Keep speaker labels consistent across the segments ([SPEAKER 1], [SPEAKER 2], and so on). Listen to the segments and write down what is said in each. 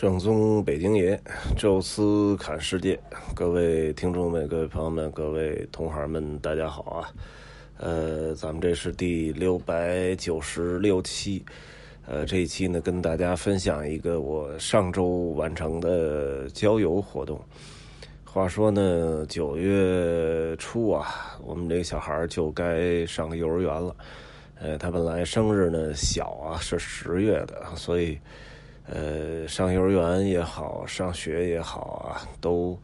[SPEAKER 1] 正宗北京爷，宙斯侃世界，各位听众们、各位朋友们、各位同行们，大家好啊！呃，咱们这是第六百九十六期，呃，这一期呢，跟大家分享一个我上周完成的郊游活动。话说呢，九月初啊，我们这个小孩就该上幼儿园了。呃，他本来生日呢小啊，是十月的，所以。呃，上幼儿园也好，上学也好啊，都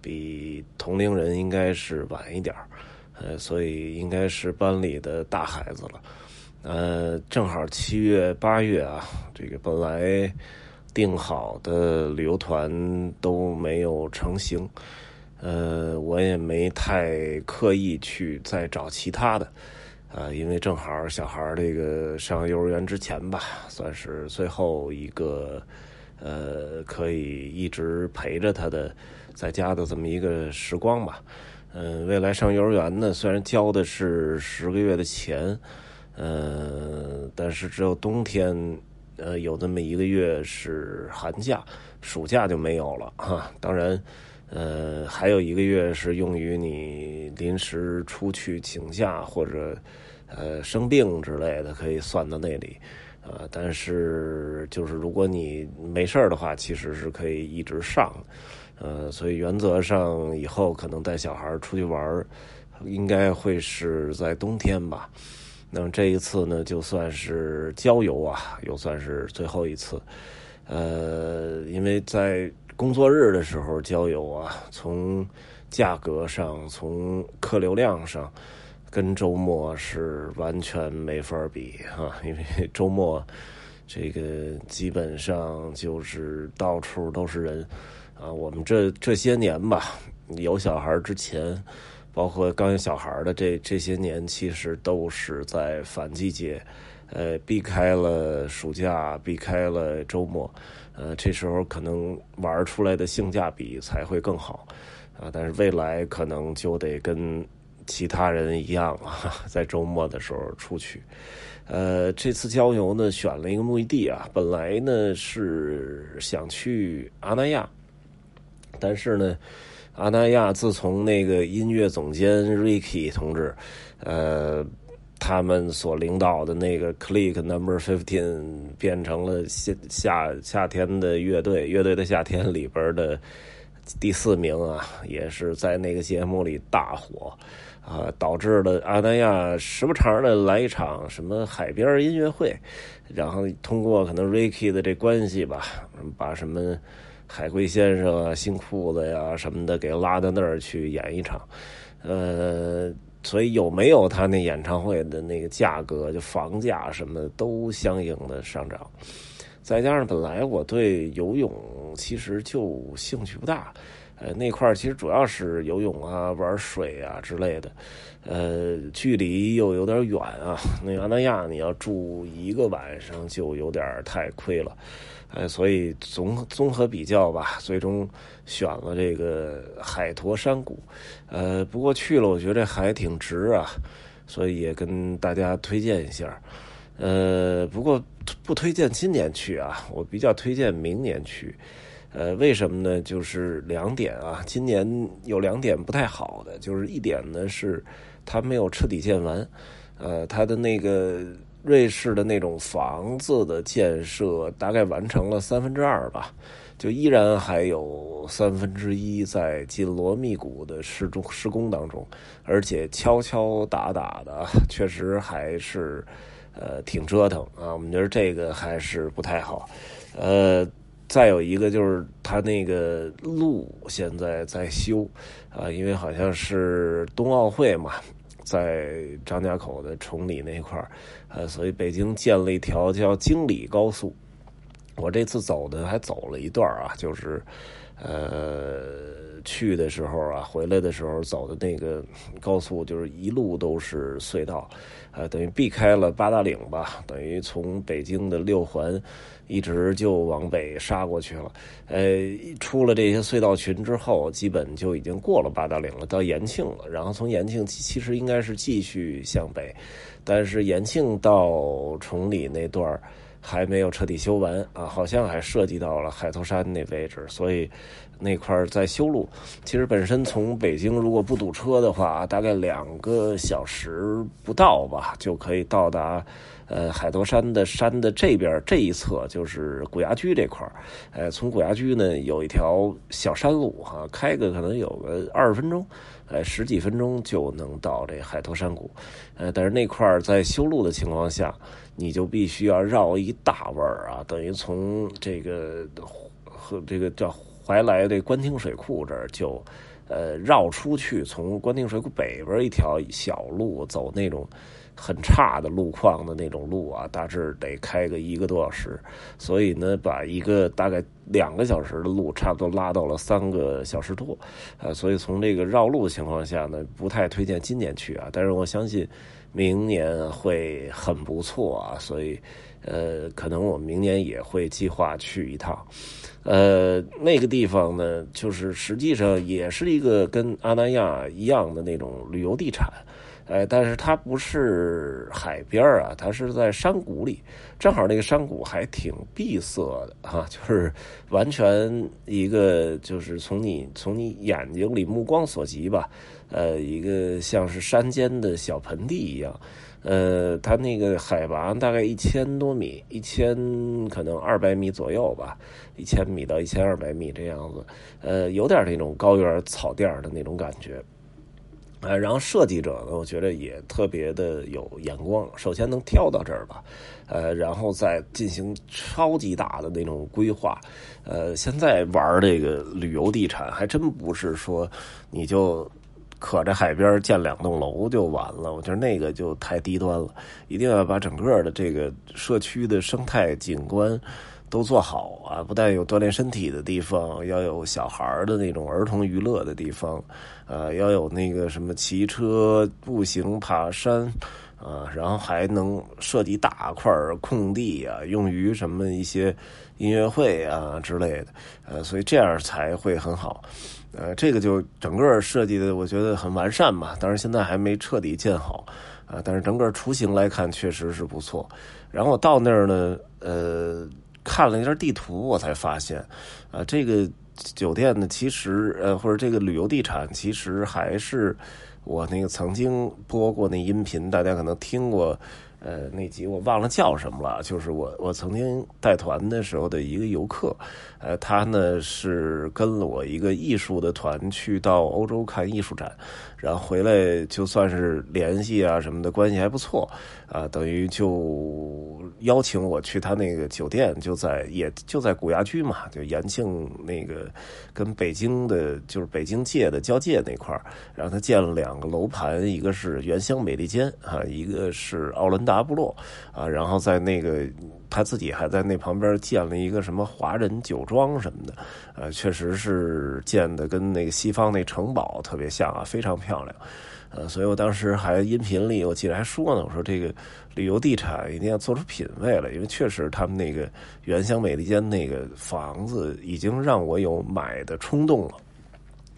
[SPEAKER 1] 比同龄人应该是晚一点呃，所以应该是班里的大孩子了。呃，正好七月八月啊，这个本来定好的旅游团都没有成型，呃，我也没太刻意去再找其他的。啊，因为正好小孩这个上幼儿园之前吧，算是最后一个，呃，可以一直陪着他的在家的这么一个时光吧。嗯，未来上幼儿园呢，虽然交的是十个月的钱，呃，但是只有冬天，呃，有那么一个月是寒假，暑假就没有了哈。当然。呃，还有一个月是用于你临时出去请假或者呃生病之类的，可以算到那里。呃，但是就是如果你没事的话，其实是可以一直上。呃，所以原则上以后可能带小孩出去玩，应该会是在冬天吧。那么这一次呢，就算是郊游啊，又算是最后一次。呃，因为在。工作日的时候郊游啊，从价格上、从客流量上，跟周末是完全没法比啊。因为周末这个基本上就是到处都是人啊。我们这这些年吧，有小孩之前，包括刚有小孩的这这些年，其实都是在反季节，呃，避开了暑假，避开了周末。呃，这时候可能玩出来的性价比才会更好，啊，但是未来可能就得跟其他人一样啊，在周末的时候出去。呃，这次郊游呢，选了一个目的地啊，本来呢是想去阿那亚，但是呢，阿那亚自从那个音乐总监 Ricky 同志，呃。他们所领导的那个 Click Number Fifteen 变成了夏夏夏天的乐队，乐队的夏天里边的第四名啊，也是在那个节目里大火啊，导致了阿那亚时不常的来一场什么海边音乐会，然后通过可能 Ricky 的这关系吧，把什么海龟先生啊、新裤子呀什么的给拉到那儿去演一场，呃。所以有没有他那演唱会的那个价格，就房价什么的都相应的上涨。再加上本来我对游泳其实就兴趣不大，呃，那块其实主要是游泳啊、玩水啊之类的，呃，距离又有点远啊。那阿那亚你要住一个晚上就有点太亏了。哎，所以综综合比较吧，最终选了这个海坨山谷。呃，不过去了，我觉得还挺值啊，所以也跟大家推荐一下。呃，不过不推荐今年去啊，我比较推荐明年去。呃，为什么呢？就是两点啊，今年有两点不太好的，就是一点呢是它没有彻底建完，呃，它的那个。瑞士的那种房子的建设大概完成了三分之二吧，就依然还有三分之一在紧锣密鼓的施中施工当中，而且敲敲打打的，确实还是呃挺折腾啊。我们觉得这个还是不太好。呃，再有一个就是它那个路现在在修啊，因为好像是冬奥会嘛。在张家口的崇礼那块儿，呃，所以北京建了一条叫京礼高速。我这次走的还走了一段啊，就是，呃，去的时候啊，回来的时候走的那个 高速，就是一路都是隧道，呃，等于避开了八达岭吧，等于从北京的六环。一直就往北杀过去了，呃，出了这些隧道群之后，基本就已经过了八达岭了，到延庆了。然后从延庆其实应该是继续向北，但是延庆到崇礼那段还没有彻底修完啊，好像还涉及到了海头山那位置，所以那块儿在修路。其实本身从北京如果不堵车的话，大概两个小时不到吧，就可以到达。呃，海头山的山的这边这一侧就是古崖居这块，呃，从古崖居呢有一条小山路哈，开个可能有个二十分钟，呃，十几分钟就能到这海头山谷，呃，但是那块在修路的情况下，你就必须要绕一大弯啊，等于从这个和这个叫怀来的官厅水库这儿就呃绕出去，从官厅水库北边一条小路走那种。很差的路况的那种路啊，大致得开个一个多小时，所以呢，把一个大概两个小时的路，差不多拉到了三个小时多，呃，所以从这个绕路情况下呢，不太推荐今年去啊，但是我相信明年会很不错啊，所以呃，可能我明年也会计划去一趟，呃，那个地方呢，就是实际上也是一个跟阿那亚一样的那种旅游地产。哎，但是它不是海边啊，它是在山谷里，正好那个山谷还挺闭塞的哈，就是完全一个就是从你从你眼睛里目光所及吧，呃，一个像是山间的小盆地一样，呃，它那个海拔大概一千多米，一千可能二百米左右吧，一千米到一千二百米这样子，呃，有点那种高原草甸的那种感觉。呃，然后设计者呢，我觉得也特别的有眼光。首先能挑到这儿吧，呃，然后再进行超级大的那种规划。呃，现在玩这个旅游地产，还真不是说你就可着海边建两栋楼就完了。我觉得那个就太低端了，一定要把整个的这个社区的生态景观。都做好啊！不但有锻炼身体的地方，要有小孩的那种儿童娱乐的地方，呃，要有那个什么骑车、步行、爬山，啊，然后还能设计大块空地啊，用于什么一些音乐会啊之类的，呃，所以这样才会很好。呃，这个就整个设计的我觉得很完善嘛，当然现在还没彻底建好啊，但是整个雏形来看确实是不错。然后到那儿呢，呃。看了一下地图，我才发现，啊，这个酒店呢，其实呃，或者这个旅游地产，其实还是我那个曾经播过那音频，大家可能听过。呃，那集我忘了叫什么了，就是我我曾经带团的时候的一个游客，呃，他呢是跟了我一个艺术的团去到欧洲看艺术展，然后回来就算是联系啊什么的关系还不错，啊，等于就邀请我去他那个酒店，就在也就在古崖居嘛，就延庆那个跟北京的，就是北京界的交界那块儿，然后他建了两个楼盘，一个是原香美利坚啊，一个是奥伦达。达部落啊，然后在那个他自己还在那旁边建了一个什么华人酒庄什么的，呃，确实是建的跟那个西方那城堡特别像啊，非常漂亮，呃，所以我当时还音频里我记得还说呢，我说这个旅游地产一定要做出品位来，因为确实他们那个原乡美利坚那个房子已经让我有买的冲动了。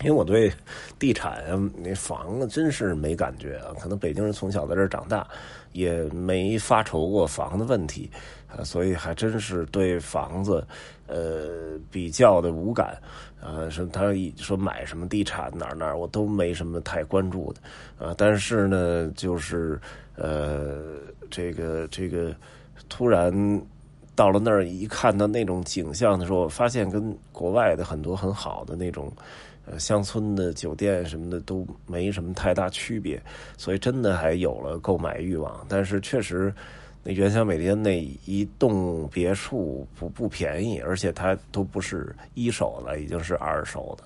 [SPEAKER 1] 因为我对地产那房子真是没感觉啊，可能北京人从小在这儿长大，也没发愁过房的问题啊，所以还真是对房子呃比较的无感啊。说他说买什么地产哪儿哪儿，我都没什么太关注的啊。但是呢，就是呃这个这个突然到了那儿一看到那种景象的时候，我发现跟国外的很多很好的那种。呃，乡村的酒店什么的都没什么太大区别，所以真的还有了购买欲望。但是确实，那原乡美利坚那一栋别墅不不便宜，而且它都不是一手了，已经是二手的，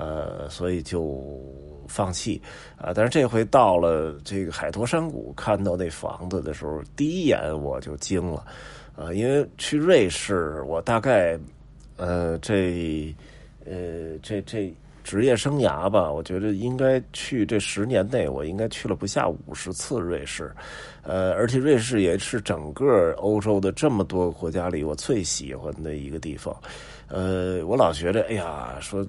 [SPEAKER 1] 呃，所以就放弃啊。但是这回到了这个海坨山谷，看到那房子的时候，第一眼我就惊了啊，因为去瑞士，我大概呃这呃这这。职业生涯吧，我觉得应该去这十年内，我应该去了不下五十次瑞士，呃，而且瑞士也是整个欧洲的这么多国家里我最喜欢的一个地方，呃，我老觉得，哎呀，说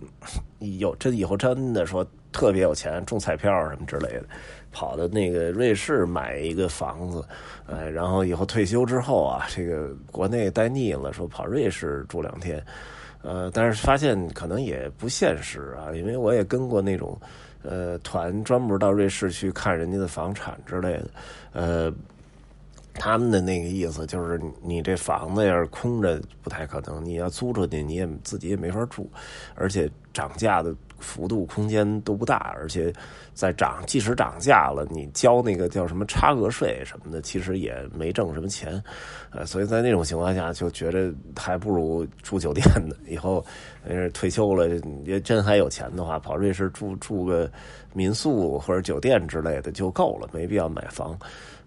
[SPEAKER 1] 有这以后真的说特别有钱，中彩票什么之类的，跑到那个瑞士买一个房子，呃，然后以后退休之后啊，这个国内待腻了，说跑瑞士住两天，呃，但是发现可能也不现实啊，因为我也跟过那种呃团，专门到瑞士去看人家的房产之类的，呃。他们的那个意思就是，你这房子要是空着不太可能，你要租出去你也自己也没法住，而且涨价的幅度空间都不大，而且在涨，即使涨价了，你交那个叫什么差额税什么的，其实也没挣什么钱，呃，所以在那种情况下就觉得还不如住酒店呢。以后呃退休了，也真还有钱的话，跑瑞士住住个民宿或者酒店之类的就够了，没必要买房。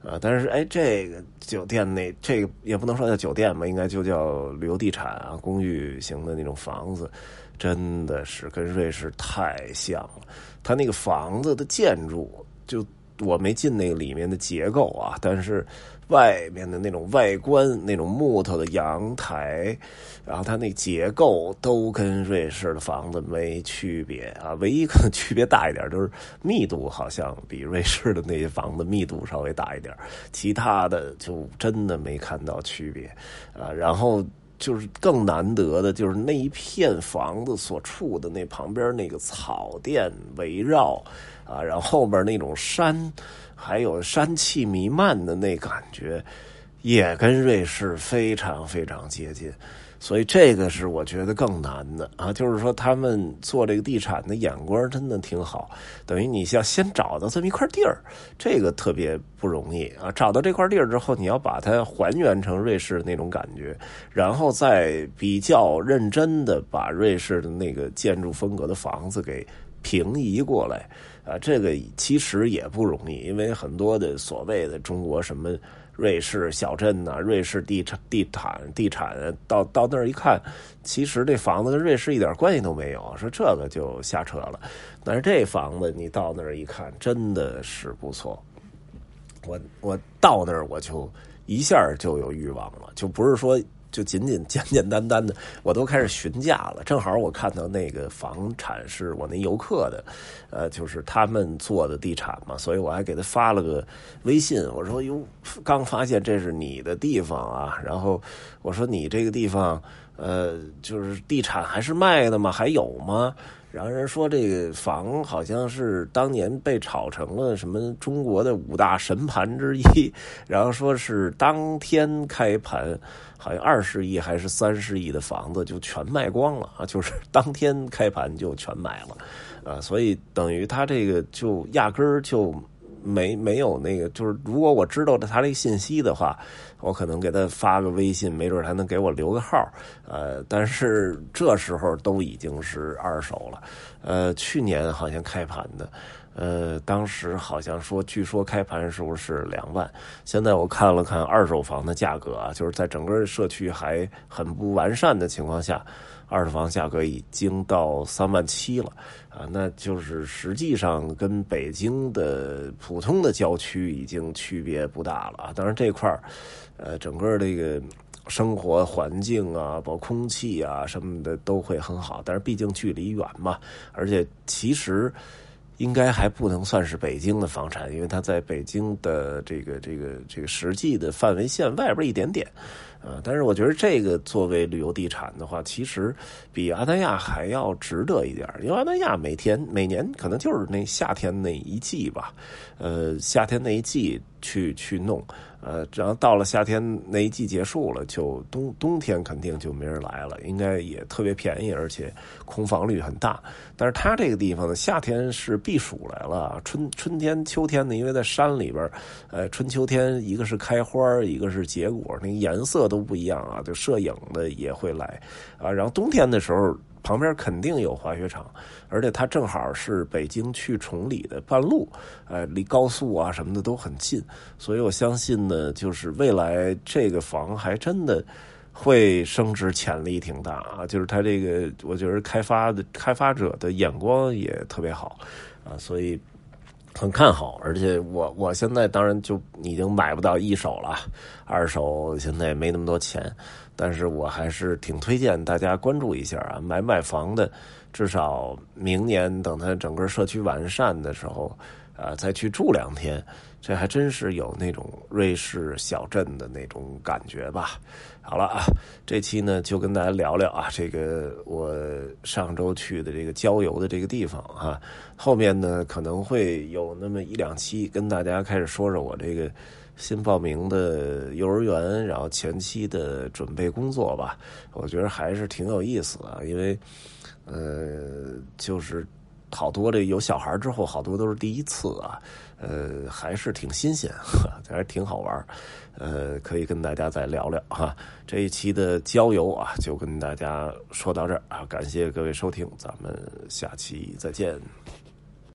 [SPEAKER 1] 啊，但是哎，这个酒店那这个也不能说叫酒店吧，应该就叫旅游地产啊，公寓型的那种房子，真的是跟瑞士太像了。它那个房子的建筑，就我没进那个里面的结构啊，但是。外面的那种外观，那种木头的阳台，然后它那结构都跟瑞士的房子没区别啊，唯一可能区别大一点就是密度，好像比瑞士的那些房子密度稍微大一点，其他的就真的没看到区别啊。然后就是更难得的就是那一片房子所处的那旁边那个草甸围绕啊，然后后边那种山。还有山气弥漫的那感觉，也跟瑞士非常非常接近，所以这个是我觉得更难的啊。就是说，他们做这个地产的眼光真的挺好，等于你要先找到这么一块地儿，这个特别不容易啊。找到这块地儿之后，你要把它还原成瑞士那种感觉，然后再比较认真的把瑞士的那个建筑风格的房子给平移过来。啊，这个其实也不容易，因为很多的所谓的中国什么瑞士小镇呐、瑞士地产、地产、地产，到到那儿一看，其实这房子跟瑞士一点关系都没有，说这个就瞎扯了。但是这房子你到那儿一看，真的是不错。我我到那儿我就一下就有欲望了，就不是说。就仅仅简简单单的，我都开始询价了。正好我看到那个房产是我那游客的，呃，就是他们做的地产嘛，所以我还给他发了个微信，我说：“哟，刚发现这是你的地方啊。”然后我说：“你这个地方，呃，就是地产还是卖的吗？还有吗？”然后人说这个房好像是当年被炒成了什么中国的五大神盘之一，然后说是当天开盘。好像二十亿还是三十亿的房子就全卖光了啊！就是当天开盘就全买了，啊，所以等于他这个就压根儿就没没有那个，就是如果我知道他这信息的话，我可能给他发个微信，没准他能给我留个号，呃，但是这时候都已经是二手了，呃，去年好像开盘的。呃，当时好像说，据说开盘时候是两万，现在我看了看二手房的价格啊，就是在整个社区还很不完善的情况下，二手房价格已经到三万七了啊，那就是实际上跟北京的普通的郊区已经区别不大了啊。当然这块儿，呃，整个这个生活环境啊，包括空气啊什么的都会很好，但是毕竟距离远嘛，而且其实。应该还不能算是北京的房产，因为它在北京的这个这个这个实际的范围线外边一点点，啊，但是我觉得这个作为旅游地产的话，其实比阿那亚还要值得一点，因为阿那亚每天每年可能就是那夏天那一季吧，呃，夏天那一季去去弄。呃，然后到了夏天那一季结束了，就冬冬天肯定就没人来了，应该也特别便宜，而且空房率很大。但是它这个地方呢，夏天是避暑来了，春春天、秋天呢，因为在山里边，呃，春秋天一个是开花，一个是结果，那个颜色都不一样啊，就摄影的也会来啊。然后冬天的时候。旁边肯定有滑雪场，而且它正好是北京去崇礼的半路，呃，离高速啊什么的都很近，所以我相信呢，就是未来这个房还真的会升值潜力挺大啊！就是它这个，我觉得开发的开发者的眼光也特别好啊，所以很看好，而且我我现在当然就已经买不到一手了，二手现在也没那么多钱，但是我还是挺推荐大家关注一下啊，买买房的，至少明年等它整个社区完善的时候，啊，再去住两天。这还真是有那种瑞士小镇的那种感觉吧。好了啊，这期呢就跟大家聊聊啊，这个我上周去的这个郊游的这个地方啊。后面呢可能会有那么一两期跟大家开始说说我这个新报名的幼儿园，然后前期的准备工作吧。我觉得还是挺有意思啊，因为呃，就是好多这有小孩之后，好多都是第一次啊。呃，还是挺新鲜，还是挺好玩呃，可以跟大家再聊聊哈。这一期的郊游啊，就跟大家说到这儿啊，感谢各位收听，咱们下期再见。